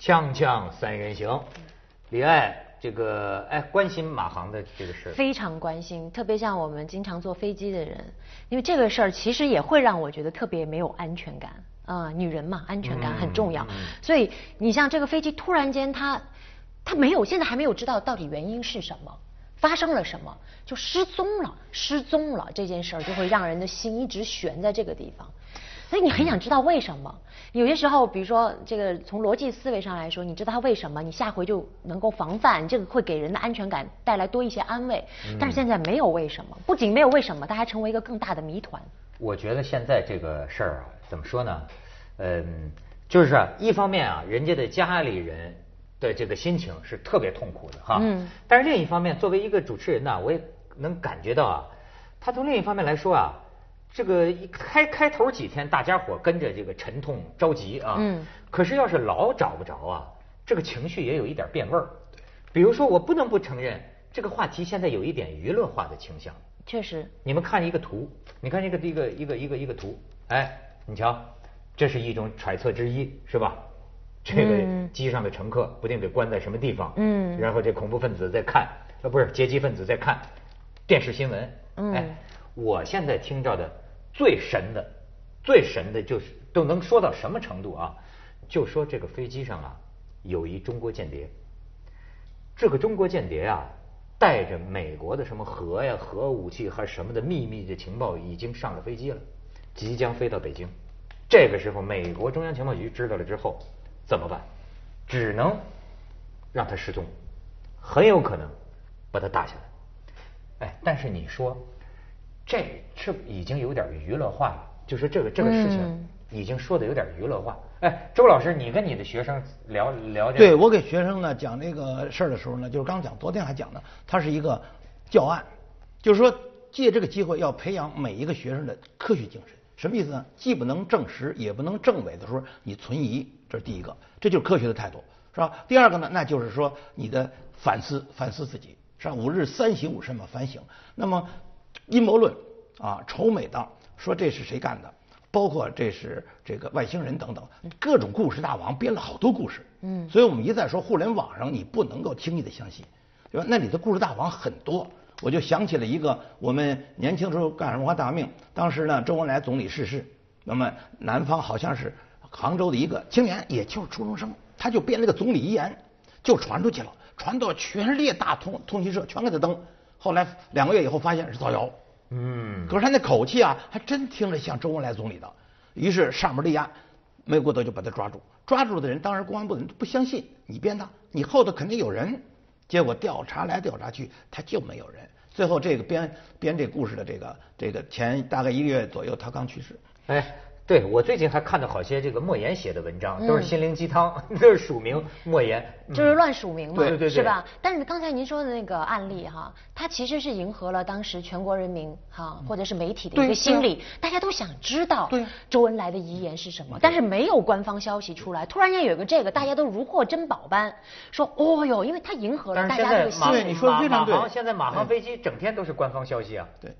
锵锵三人行，李艾这个哎关心马航的这个事，非常关心，特别像我们经常坐飞机的人，因为这个事儿其实也会让我觉得特别没有安全感啊、女人嘛，安全感很重要。所以你像这个飞机突然间它它没有，现在还没有知道到底原因是什么。发生了什么？就失踪了，失踪了这件事儿就会让人的心一直悬在这个地方，所以你很想知道为什么。有些时候，比如说这个从逻辑思维上来说，你知道它为什么，你下回就能够防范，这个会给人的安全感带来多一些安慰。但是现在没有为什么，不仅没有为什么，它还成为一个更大的谜团。我觉得现在这个事儿啊，怎么说呢？嗯，就是啊，一方面啊，人家的家里人的这个心情是特别痛苦的哈。嗯。但是另一方面，作为一个主持人呢，我也能感觉到啊，他从另一方面来说啊，这个一开开头几天大家伙跟着这个沉痛着急啊。嗯。可是要是老找不着啊，这个情绪也有一点变味儿。比如说，我不能不承认，这个话题现在有一点娱乐化的倾向。确实，你们看一个图，你看这个一个一个一个一个图，哎，你瞧，这是一种揣测之一，是吧？这个嗯机上的乘客不定得关在什么地方，嗯然后这恐怖分子在看，呃，不是劫机分子在看电视新闻，嗯哎，我现在听到的最神的，最神的就是都能说到什么程度啊？就说这个飞机上啊有一中国间谍，这个中国间谍啊，带着美国的什么核呀、核武器还是什么的秘密的情报，已经上了飞机了，即将飞到北京。这个时候，美国中央情报局知道了之后，怎么办？只能让他失踪，很有可能把他打下来。哎，但是你说，这是已经有点娱乐化了，就是这个这个事情嗯已经说的有点娱乐化。哎，周老师，你跟你的学生聊聊这个对我给学生呢讲这个事儿的时候呢，就是刚讲，昨天还讲呢，它是一个教案，就是说借这个机会要培养每一个学生的科学精神。什么意思呢？既不能证实，也不能证伪的时候，你存疑，这是第一个，这就是科学的态度，是吧？第二个呢，那就是说你的反思，反思自己，是吧？五日三省吾身嘛，反省。那么阴谋论啊，仇美的，说这是谁干的？包括这是这个外星人等等，各种故事大王编了好多故事。嗯，所以我们一再说，互联网上你不能够轻易的相信，对吧？那里的故事大王很多。我就想起了一个，我们年轻时候干文化大革命，当时呢，周恩来总理逝世，那么南方好像是杭州的一个青年，也就是初中生，他就编了个总理遗言，就传出去了，传到全列大通通讯社全给他登。后来两个月以后发现是造谣。嗯，可是他那口气啊，还真听着像周恩来总理的。于是上面立案，没过多久把他抓住。抓住的人，当然公安部的人都不相信你编的，你后头肯定有人。结果调查来调查去，他就没有人。最后这个编编这故事的这个这个前大概一个月左右，他刚去世。哎，对我最近还看到好些这个莫言写的文章，都是嗯心灵鸡汤，都是署名莫言。嗯就是乱署名嘛，对对对是吧？但是刚才您说的那个案例哈，它其实是迎合了当时全国人民哈或者是媒体的一个心理，大家都想知道对周恩来的遗言是什么，但是没有官方消息出来，突然间有个这个，大家都如获珍宝般说，哦哟，因为它迎合了大家这个心在马对你。说的非常对马航现在马航飞机整天都是官方消息啊。对。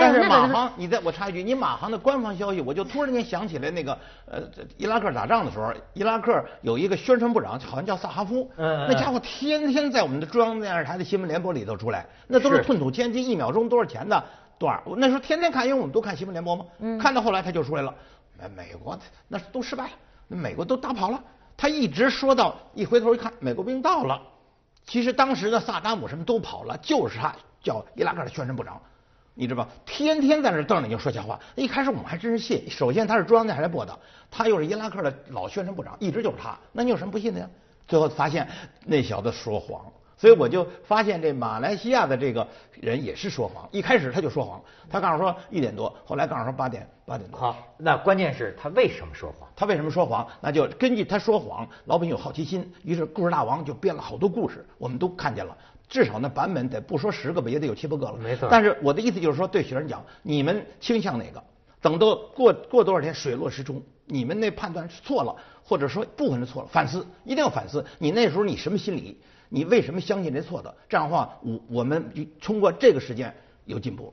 但是那个马航，你再我插一句，你马航的官方消息，我就突然间想起来那个呃，伊拉克打仗的时候，伊拉克有一个宣传部长，好像叫萨哈夫，那家伙天天在我们的中央电视台的新闻联播里头出来，那都是是。寸土千金，一秒钟多少钱的多少，那时候天天看，因为我们都看新闻联播嘛，看到后来他就出来了，美美国那都失败了，那美国都打跑了，他一直说到一回头一看，美国兵到了。其实当时的萨达姆什么都跑了，就是他叫伊拉克的宣传部长，你知道吧？天天在那瞪着你说瞎话。一开始我们还真是信，首先他是中央电视台播的，他又是伊拉克的老宣传部长，一直就是他，那你有什么不信的呀？最后发现那小子说谎，所以我就发现这马来西亚的这个人也是说谎。一开始他就说谎，他告诉说一点多，后来告诉说八点八点多。好，那关键是他为什么说谎？他为什么说谎？那就根据他说谎，老百姓有好奇心，于是故事大王就编了好多故事，我们都看见了。至少那版本得不说十个吧，也得有七八个了。没错但是我的意思就是说，对学生讲，你们倾向哪个？等到过过多少天水落石出，你们那判断是错了，或者说部分是错了，反思一定要反思。你那时候你什么心理？你为什么相信这错的？这样的话，我我们就通过这个事件有进步。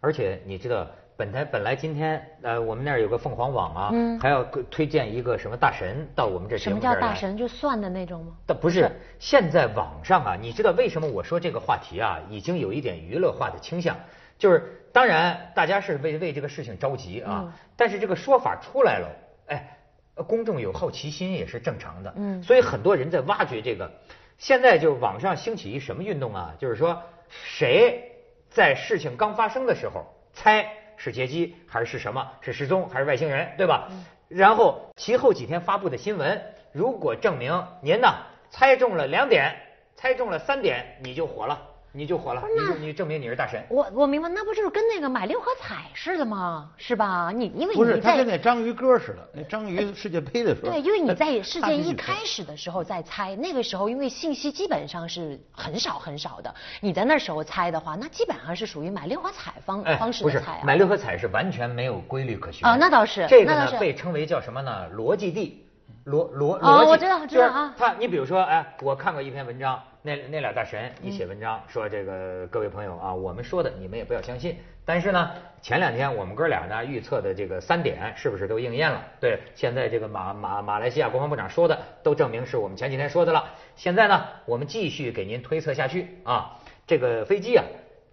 而且你知道，本台本来今天呃，我们那儿有个凤凰网啊，嗯还要推荐一个什么大神到我们这节什么。叫大神？就算的那种吗？但不是，现在网上啊，你知道为什么我说这个话题啊，已经有一点娱乐化的倾向？就是当然大家是为为这个事情着急啊，嗯但是这个说法出来了，哎，呃公众有好奇心也是正常的。嗯所以很多人在挖掘这个。现在就网上兴起一什么运动啊？就是说谁在事情刚发生的时候猜是劫机还是什么？是失踪还是外星人？对吧？然后其后几天发布的新闻，如果证明您呢猜中了两点，猜中了三点，你就火了，你就火了，你就你证明你是大神。我我明白，那不就是跟那个买六合彩似的吗？是吧？你因为不是，他跟那章鱼哥似的，那章鱼世界杯的时候，对，因为你在事件一开始的时候在猜，那个时候因为信息基本上是很少很少的，你在那时候猜的话，那基本上是属于买六合彩方方式哎不是的猜啊。买六合彩是完全没有规律可循啊那倒是这个呢被称为叫什么呢？逻辑地。逻逻哦逻辑，我知道知道啊就是他，你比如说，哎，我看过一篇文章，那那俩大神嗯一写文章说这个各位朋友啊，我们说的你们也不要相信。但是呢，前两天我们哥俩呢预测的这个三点是不是都应验了？对，现在这个马马马来西亚国防部长说的都证明是我们前几天说的了。现在呢，我们继续给您推测下去啊，这个飞机啊，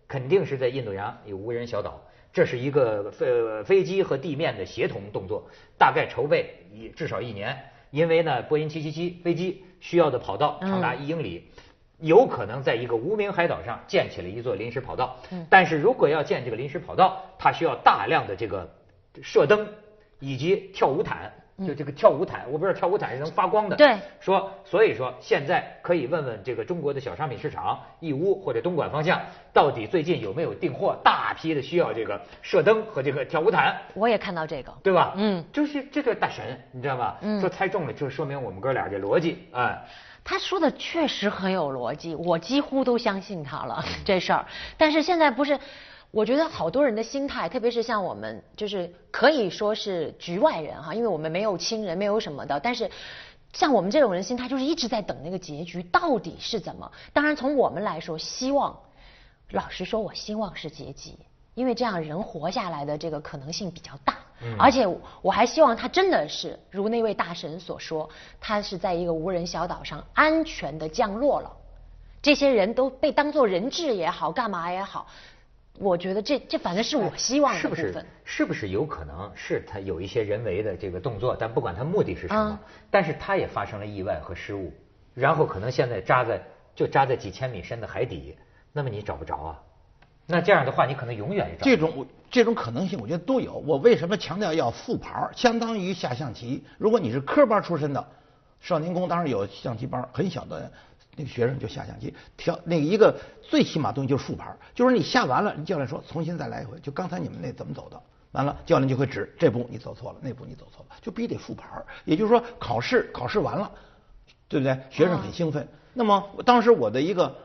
肯定是在印度洋有无人小岛。这是一个飞飞机和地面的协同动作，大概筹备一至少一年。因为呢，波音777飞机需要的跑道长达一英里，有可能在一个无名海岛上建起了一座临时跑道。但是如果要建这个临时跑道，它需要大量的这个射灯以及跳舞毯。就这个跳舞毯，我不知道跳舞毯是能发光的。对说，所以说现在可以问问这个中国的小商品市场，义乌或者东莞方向，到底最近有没有订货，大批的需要这个射灯和这个跳舞毯，我也看到这个。对吧？嗯，就是这个大神，你知道吧？嗯说猜中了，就说明我们哥俩这逻辑，哎，他说的确实很有逻辑，我几乎都相信他了这事儿。但是现在不是，我觉得好多人的心态，特别是像我们，就是可以说是局外人哈，因为我们没有亲人，没有什么的，但是。像我们这种人心态，就是一直在等那个结局到底是怎么。当然，从我们来说，希望，老实说，我希望是结局，因为这样人活下来的这个可能性比较大。嗯而且我还希望他真的是如那位大神所说，他是在一个无人小岛上安全的降落了，这些人都被当做人质也好，干嘛也好，我觉得这这反正是我希望的是不是。？是不是有可能是他有一些人为的这个动作，但不管他目的是什么嗯，但是他也发生了意外和失误，然后可能现在扎在就扎在几千米深的海底，那么你找不着啊。那这样的话，你可能永远也找不着。这种这种可能性，我觉得都有。我为什么强调要复盘？相当于下象棋。如果你是科班出身的，少年宫当然有象棋班，很小的那个学生就下象棋。调那个一个最起码东西就是复盘儿，就是你下完了，教练说重新再来一回，就刚才你们那怎么走的。完了，教练就会指这步你走错了，那步你走错了，就必须得复盘儿。也就是说，考试考试完了，对不对？学生很兴奋。那么当时我的一个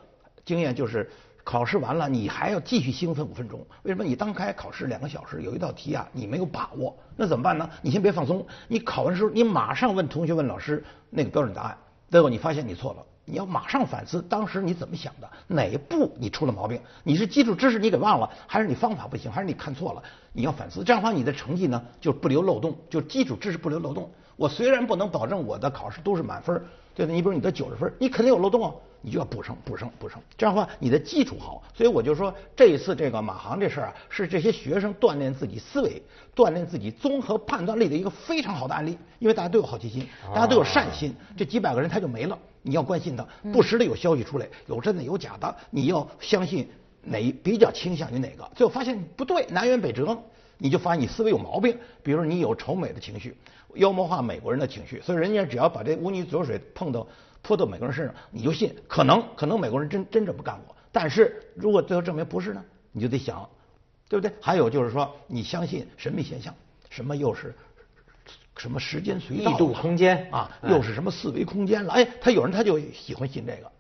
经验就是，考试完了你还要继续兴奋五分钟。为什么？你当开考试两个小时，有一道题啊你没有把握，那怎么办呢？你先别放松，你考完时候你马上问同学问老师那个标准答案，最后你发现你错了。你要马上反思当时你怎么想的，哪一步你出了毛病？你是基础知识你给忘了，还是你方法不行，还是你看错了？你要反思，这样的话你的成绩呢就不留漏洞，就基础知识不留漏洞。我虽然不能保证我的考试都是满分儿，对不对？你比如你得九十分儿，你肯定有漏洞啊，你就要补上、补上、补上。这样的话，你的基础好。所以我就说，这一次这个马航这事儿啊，是这些学生锻炼自己思维、锻炼自己综合判断力的一个非常好的案例。因为大家都有好奇心，大家都有善心，这几百个人他就没了。你要关心他，不时的有消息出来，有真的有假的，你要相信哪比较倾向于哪个。最后发现不对，南辕北辙。你就发现你思维有毛病，比如你有仇美的情绪，妖魔化美国人的情绪，所以人家只要把这污泥浊水碰到泼到美国人身上，你就信，可能可能美国人真真这么干过，但是如果最后证明不是呢，你就得想，对不对？还有就是说，你相信神秘现象，什么又是什么时间隧道了、异度空间啊，哎又是什么四维空间了？哎，他有人他就喜欢信这个。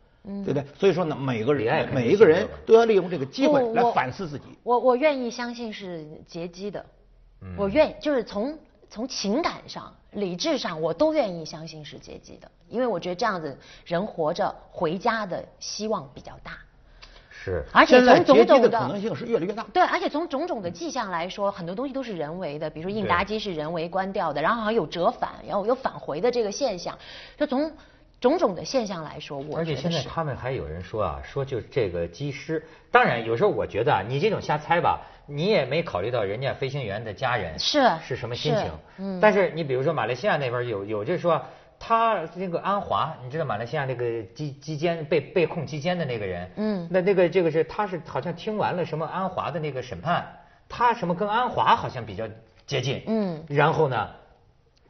对不对？所以说呢，每个人每一个人都要利用这个机会来反思自己。我我愿意相信是劫机的，嗯我愿就是从从情感上、理智上，我都愿意相信是劫机的，因为我觉得这样子人活着回家的希望比较大。是而且从种种的可能性是越来越大。对，而且从种种的迹象来说，很多东西都是人为的，比如说应答机是人为关掉的，然后好像有折返，然后有返回的这个现象。就从种种的现象来说，我而且现在。他们还有人说啊，说就这个机师，当然有时候我觉得啊，你这种瞎猜吧，你也没考虑到人家飞行员的家人是是什么心情。嗯但是你比如说马来西亚那边有有就是说。他那个安华，你知道马来西亚那个击击奸被被控击奸的那个人，嗯。那那个这个是他是好像听完了什么安华的那个审判，他什么跟安华好像比较接近，嗯。然后呢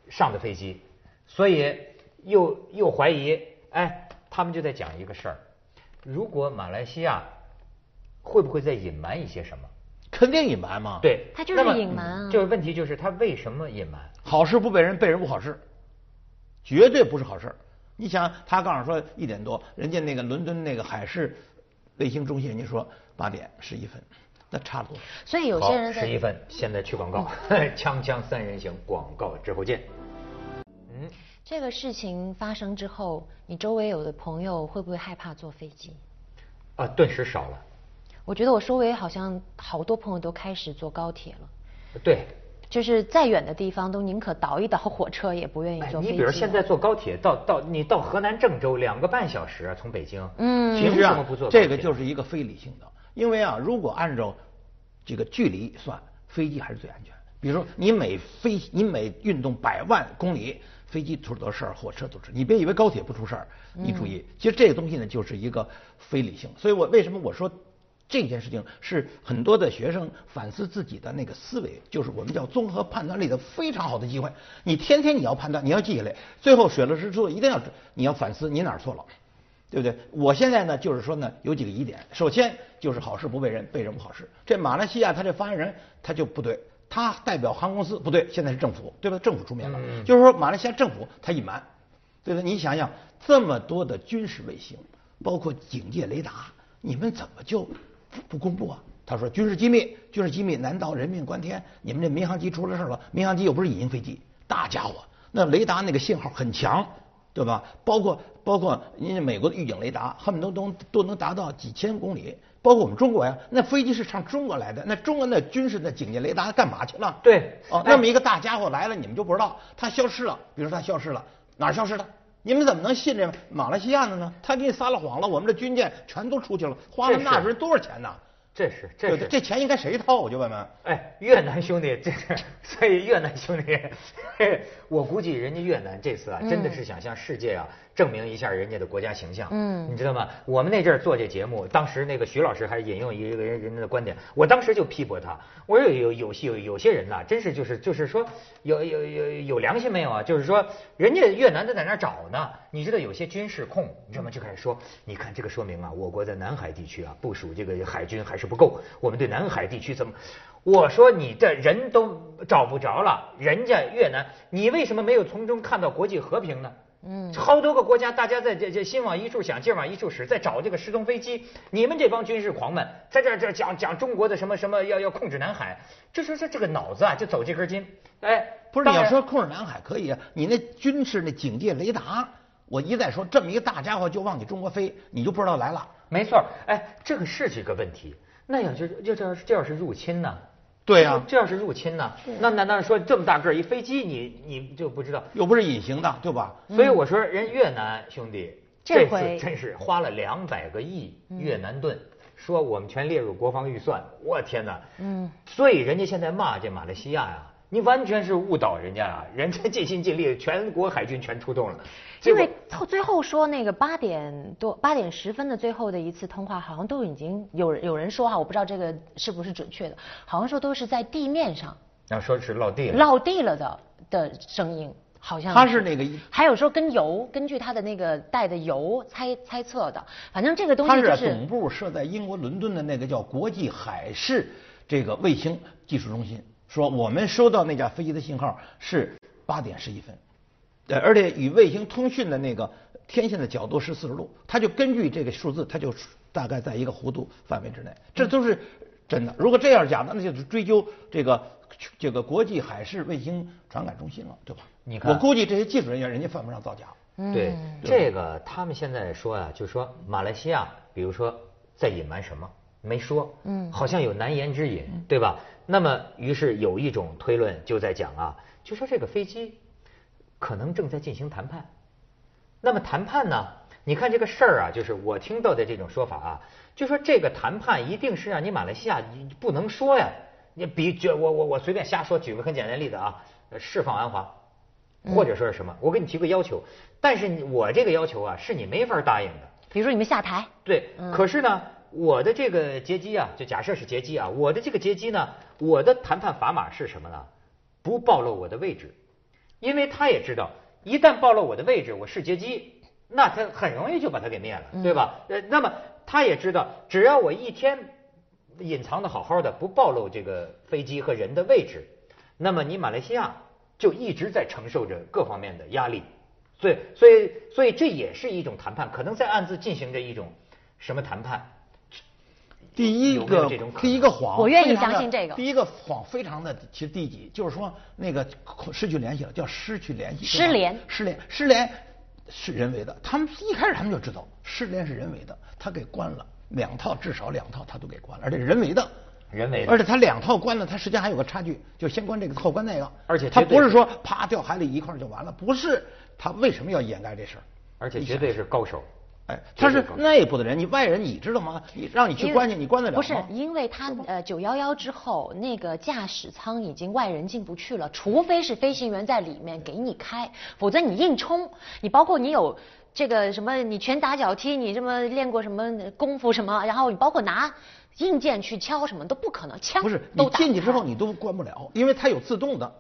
上的飞机，所以又又怀疑，哎，他们就在讲一个事儿，如果马来西亚会不会在隐瞒一些什么？肯定隐瞒嘛。，对，他就是那么隐瞒啊。就是问题就是他为什么隐瞒？好事不被人，被人不好事，绝对不是好事儿。你想，他告诉说一点多，人家那个伦敦那个海事卫星中心，人家说八点十一分，那差不多。所以有些人在十一分，现在去广告，锵锵三人行，广告之后见。嗯，这个事情发生之后，你周围有的朋友会不会害怕坐飞机？啊，顿时少了。我觉得我周围好像好多朋友都开始坐高铁了，对，就是再远的地方都宁可倒一倒火车，也不愿意哎坐飞机。你比如现在坐高铁到到你到河南郑州两个半小时啊，从北京。嗯其实啊这个就是一个非理性的，因为啊，如果按照这个距离算，飞机还是最安全。比如说，你每飞，你每运动百万公里，飞机出多事儿，火车出事儿。你别以为高铁不出事儿，你注意，其实这个东西呢，就是一个非理性。所以我为什么我说这件事情是很多的学生反思自己的那个思维，就是我们叫综合判断力的非常好的机会。你天天你要判断，你要记下来，最后水落石出，一定要你要反思你哪儿错了。对不对？我现在呢，就是说呢，有几个疑点。首先就是好事不被人，被人不好事。这马来西亚他这发言人他就不对，他代表航空公司不对，现在是政府，对吧？政府出面了，嗯就是说马来西亚政府他隐瞒，对不对？你想想，这么多的军事卫星，包括警戒雷达，你们怎么就不不公布啊？他说军事机密，军事机密，难道人命关天？你们这民航机出了事儿了？民航机又不是隐形飞机，大家伙，那雷达那个信号很强。对吧？包括包括人家美国的预警雷达，恨不得都都能达到几千公里。包括我们中国呀，那飞机是上中国来的，那中国那军事的警戒雷达干嘛去了？对哦，哎那么一个大家伙来了，你们就不知道，它消失了。比如说他消失了，哪儿消失的？你们怎么能信这马来西亚的呢？他给你撒了谎了，我们的军舰全都出去了，花了纳税人多少钱呢？这是这这钱应该谁掏？我就问问。哎，越南兄弟，这是所以越南兄弟，嘿我估计人家越南这次啊，真的是想向世界啊证明一下人家的国家形象。嗯你知道吗？我们那阵儿做这节目，当时那个徐老师还引用一个人人家的观点，我当时就批驳他，我说有有有有有些人呐，真是就是就是说有有有有良心没有啊？就是说人家越南都在那儿找呢，你知道有些军事控，你知道吗？就开始说，你看这个说明啊，我国在南海地区啊部署这个海军还是不够，我们对南海地区怎么？我说你这人都找不着了，人家越南，你为什么没有从中看到国际和平呢？嗯好多个国家，大家在这这心往一处想，劲往一处使，在找这个失踪飞机。你们这帮军事狂们，在这儿这儿讲讲中国的什么什么要要控制南海，这说这这个脑子啊就走这根筋。哎，不是你要说控制南海可以啊，你那军事那警戒雷达，我一再说这么一个大家伙就往你中国飞，你就不知道来了。没错，哎，这个是这个问题。那要就就这要是这要是入侵呢？对呀这要是入侵呢？那难道说这么大个儿一飞机，你你就不知道？又不是隐形的，对吧？所以我说，人越南兄弟这次真是花了两百个亿越南盾，说我们全列入国防预算，我天哪！嗯，所以人家现在骂这马来西亚呀，你完全是误导人家啊！人家尽心尽力，全国海军全出动了，因为后最后说那个八点多八点十分的最后的一次通话，好像都已经有人有人说哈，我不知道这个是不是准确的，好像说都是在地面上然后说是落地了，落地了的的声音，好像他是那个还有说跟油，根据他的那个带的油猜猜测的，反正这个东它西就是总部设在英国伦敦的那个叫国际海事这个卫星技术中心，说我们收到那架飞机的信号是八点十一分，呃，而且与卫星通讯的那个天线的角度是四十度，它就根据这个数字，它就大概在一个弧度范围之内，这都是真的。如果这样讲的，那就是追究这个这个国际海事卫星传感中心了，对吧？你看我估计这些技术人员人家犯不上造假。对嗯这个，他们现在说啊、就说马来西亚，比如说在隐瞒什么？没说，嗯，好像有难言之隐，对吧？那么，于是有一种推论就在讲啊，就说这个飞机可能正在进行谈判。那么谈判呢？你看这个事儿啊，就是我听到的这种说法啊，就说这个谈判一定是让你马来西亚你不能说呀。你比举我我我随便瞎说，举个很简单的例子啊，释放安华，或者说是什么，我给你提个要求，但是我这个要求啊，是你没法答应的。比如说你们下台。对，可是呢，我的这个劫机啊，就假设是劫机啊，我的这个劫机呢，我的谈判砝码是什么呢？不暴露我的位置，因为他也知道，一旦暴露我的位置，我是劫机。那他很容易就把他给灭了，对吧？呃，那么他也知道，只要我一天隐藏的好好的，不暴露这个飞机和人的位置，那么你马来西亚就一直在承受着各方面的压力。所以，所以，所以这也是一种谈判，可能在暗自进行着一种什么谈判。第一个，第一个谎，我愿意相信这个。第一个谎非常的其实低级，就是说那个失去联系了，叫失去联系，失联，失联，失联。是人为的，他们一开始他们就知道失联是人为的，他给关了两套，至少两套他都给关了，而且人为的，人为的，而且他两套关了，他实际上还有个差距，就先关这个后关那个，而且他不是说啪掉海里一块就完了，不是，他为什么要掩盖这事儿？而且绝对是高手。哎，他是内部的人，你外人你知道吗？你让你去关去，你关得了吗？不是，因为他呃九幺幺之后，那个驾驶舱已经外人进不去了，除非是飞行员在里面给你开，否则你硬冲，你包括你有这个什么，你拳打脚踢，你这么练过什么功夫什么，然后你包括拿硬件去敲什么都不可能，枪不是你进去之后你都关不了，因为它有自动的，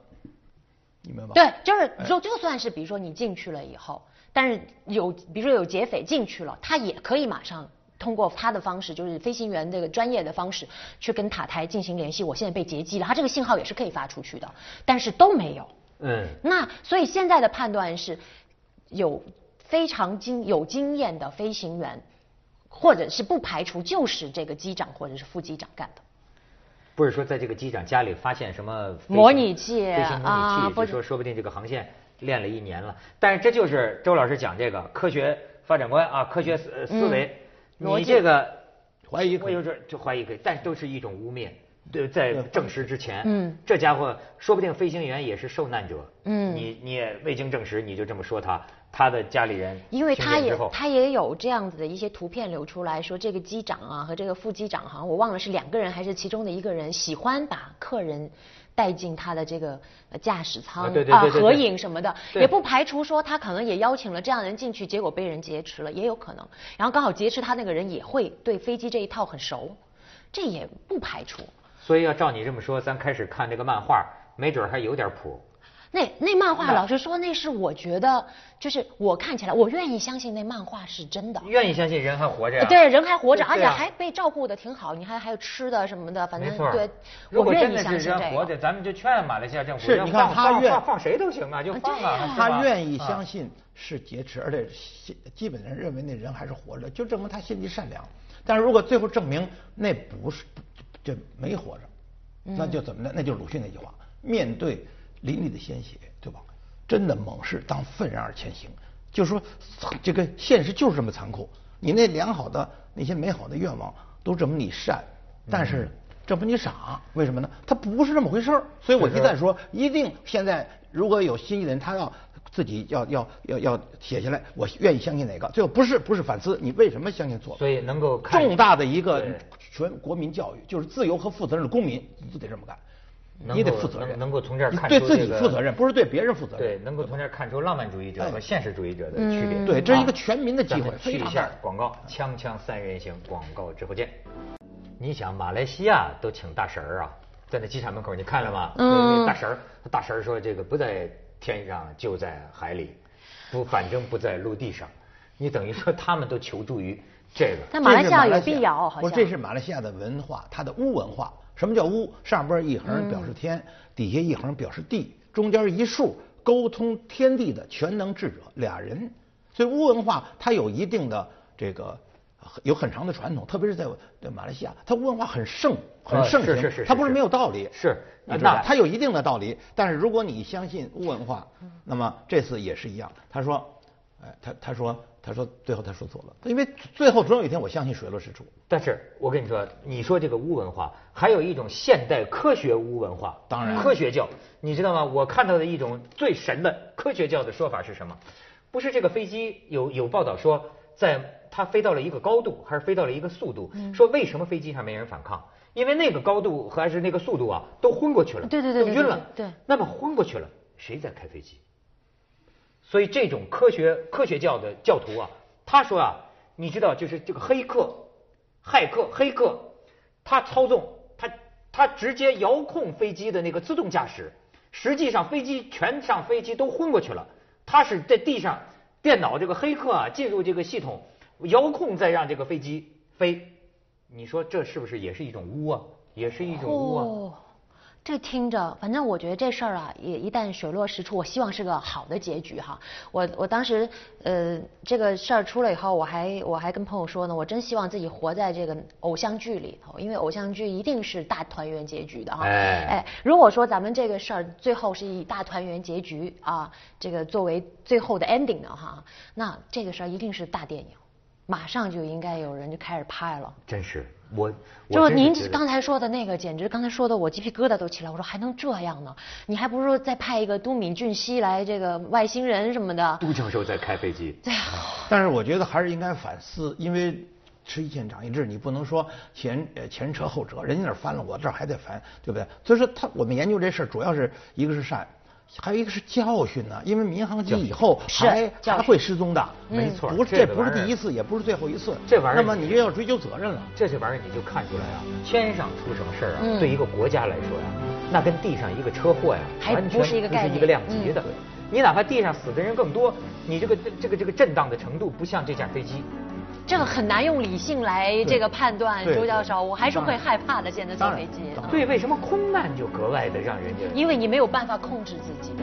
你明白吗？对，就是说就算是比如说你进去了以后。但是有，比如说有劫匪进去了，他也可以马上通过他的方式，就是飞行员这个专业的方式，去跟塔台进行联系。我现在被劫机了，他这个信号也是可以发出去的，但是都没有。嗯。那所以现在的判断是，有非常经有经验的飞行员，或者是不排除就是这个机长或者是副机长干的。不是说在这个机长家里发现什么模拟器飞行模拟器，就说说不定这个航线。练了一年了，但是这就是周老师讲这个科学发展观啊，科学思思维。你这个怀疑，我有这就怀疑可以，但都是一种污蔑。对，在证实之前，嗯，这家伙说不定飞行员也是受难者。嗯，你你也未经证实，你就这么说他，他的家里人。因为他也他也有这样子的一些图片流出来说，这个机长啊和这个副机长好像，我忘了是两个人还是其中的一个人喜欢把客人。带进他的这个驾驶舱啊，合影什么的，也不排除说他可能也邀请了这样人进去，结果被人劫持了，也有可能。然后刚好劫持他那个人也会对飞机这一套很熟，这也不排除。所以要照你这么说，咱开始看这个漫画，没准还有点谱。那那漫画，老实说，那是我觉得，就是我看起来，我愿意相信那漫画是真的。愿意相信人还活着。对，人还活着，而且还被照顾的挺好。你还还有吃的什么的，反正对。我愿意相信这人活着，咱们就劝马来西亚政府，是，你看他愿放谁都行啊，就放啊。他愿意相信是劫持，而且基本上认为那人还是活着，就证明他心地善良。但是如果最后证明那不是，就没活着，那就怎么的？那就是鲁迅那句话：面对。淋漓的鲜血，对吧？真的猛士当愤然而前行，就是说，这个现实就是这么残酷。你那良好的那些美好的愿望都证明你善，但是证明你傻。为什么呢？他不是这么回事儿。所以我一再说，一定现在如果有新的人，他要自己要要要要写下来，我愿意相信哪个？最后不是不是反思，你为什么相信错？所以能够重大的一个全国民教育，就是自由和负责任的公民，你就得这么干。你得负责任，能够从这儿看出对自己负责任，不是对别人负责任。对，能够从这儿看出浪漫主义者和现实主义者的区别。对，这是一个全民的机会。去一下广告，锵锵三人行，广告之后见。你想，马来西亚都请大神儿啊，在那机场门口，你看了吗？嗯。大神儿，大神儿说：“这个不在天上，就在海里，不，反正不在陆地上。”你等于说他们都求助于这个。在马来西亚有必要，好像。不，这是马来西亚的文化，它的巫文化。什么叫巫？上边一横表示天，底下一横表示地，中间一竖沟通天地的全能智者俩人。所以巫文化它有一定的这个有很长的传统，特别是在对马来西亚，它巫文化很盛很盛行。是是是，它不是没有道理。是，那它有一定的道理。但是如果你相信巫文化，那么这次也是一样。他说，哎，他他说。他说最后他说错了，因为最后总有一天我相信水落石出。但是我跟你说，你说这个巫文化，还有一种现代科学巫文化，当然科学教，你知道吗？我看到的一种最神的科学教的说法是什么？不是这个飞机有有报道说，在它飞到了一个高度，还是飞到了一个速度？说为什么飞机上没人反抗？因为那个高度还是那个速度啊，都昏过去了，对对对对都晕了。对对那么昏过去了，谁在开飞机？所以这种科学科学教的教徒啊，他说啊，你知道，就是这个黑客、骇客、黑客，他操纵他他直接遥控飞机的那个自动驾驶，实际上飞机全上飞机都昏过去了，他是在地上电脑这个黑客啊进入这个系统遥控，再让这个飞机飞，你说这是不是也是一种污啊？也是一种污啊？哦，这听着，反正我觉得这事儿啊，也一旦水落石出，我希望是个好的结局哈。我我当时呃这个事儿出了以后，我还我还跟朋友说呢，我真希望自己活在这个偶像剧里头，因为偶像剧一定是大团圆结局的哈。哎哎，如果说咱们这个事儿最后是以大团圆结局啊，这个作为最后的 ending 的哈，那这个事儿一定是大电影，马上就应该有人就开始拍了。真是我，我就是您刚才说的那个，简直刚才说的我鸡皮疙瘩都起来。我说还能这样呢？你还不如说再派一个都敏俊熙来这个外星人什么的。都教授在开飞机。对呀，但是我觉得还是应该反思，因为吃一堑长一智，你不能说前呃前车后辙，人家那儿翻了，我这儿还得翻，对不对？所以说他我们研究这事儿，主要是一个是善。还有一个是教训呢，因为民航机以后是还还会失踪的，没错不是这不是第一次，也不是最后一次，这玩意儿那么你就要追究责任了。这些玩意儿你就看出来啊，天上出什么事儿啊，嗯对一个国家来说呀，那跟地上一个车祸呀，还完全不是一个概念不是一个量级的嗯。你哪怕地上死的人更多，你这个这这个这个震荡的程度不像这架飞机。这个很难用理性来这个判断，周教授，我还是会害怕的。现在坐飞机，对，为什么空难就格外的让人家？因为你没有办法控制自己。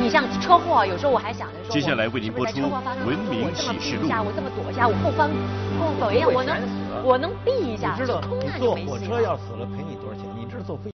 你像车祸，有时候我还想着说，接下来为您播出文明启示录下，我这么躲一下，我后方后走一下，我能我能避一下，你知道空你难就没戏坐火车要死了赔你多少钱？你知道坐飞